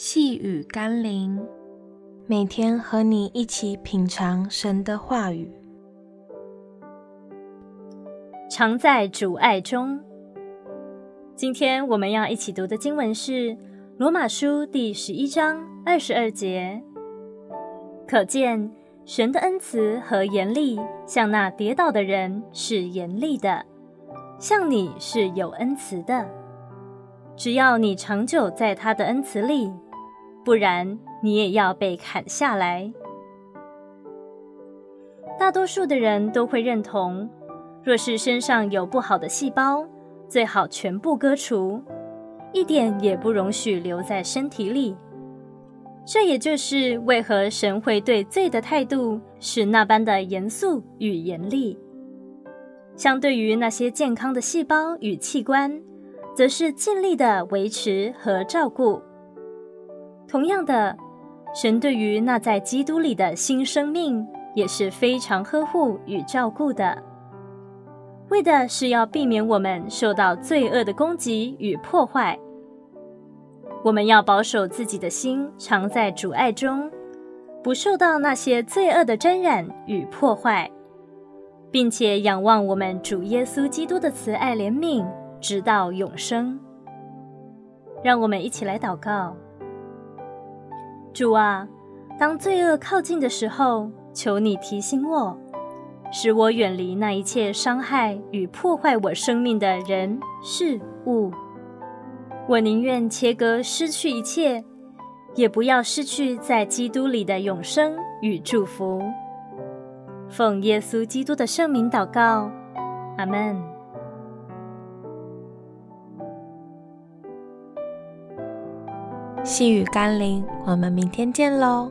细雨甘霖，每天和你一起品尝神的话语，常在主爱中。今天我们要一起读的经文是《罗马书》第十一章二十二节。可见神的恩慈和严厉，向那跌倒的人是严厉的，向你是有恩慈的。只要你长久在他的恩慈里。不然，你也要被砍下来。大多数的人都会认同，若是身上有不好的细胞，最好全部割除，一点也不容许留在身体里。这也就是为何神会对罪的态度是那般的严肃与严厉。相对于那些健康的细胞与器官，则是尽力的维持和照顾。同样的，神对于那在基督里的新生命也是非常呵护与照顾的，为的是要避免我们受到罪恶的攻击与破坏。我们要保守自己的心，常在主爱中，不受到那些罪恶的沾染与破坏，并且仰望我们主耶稣基督的慈爱怜悯，直到永生。让我们一起来祷告。主啊，当罪恶靠近的时候，求你提醒我，使我远离那一切伤害与破坏我生命的人事物。我宁愿切割失去一切，也不要失去在基督里的永生与祝福。奉耶稣基督的圣名祷告，阿门。细雨甘霖，我们明天见喽。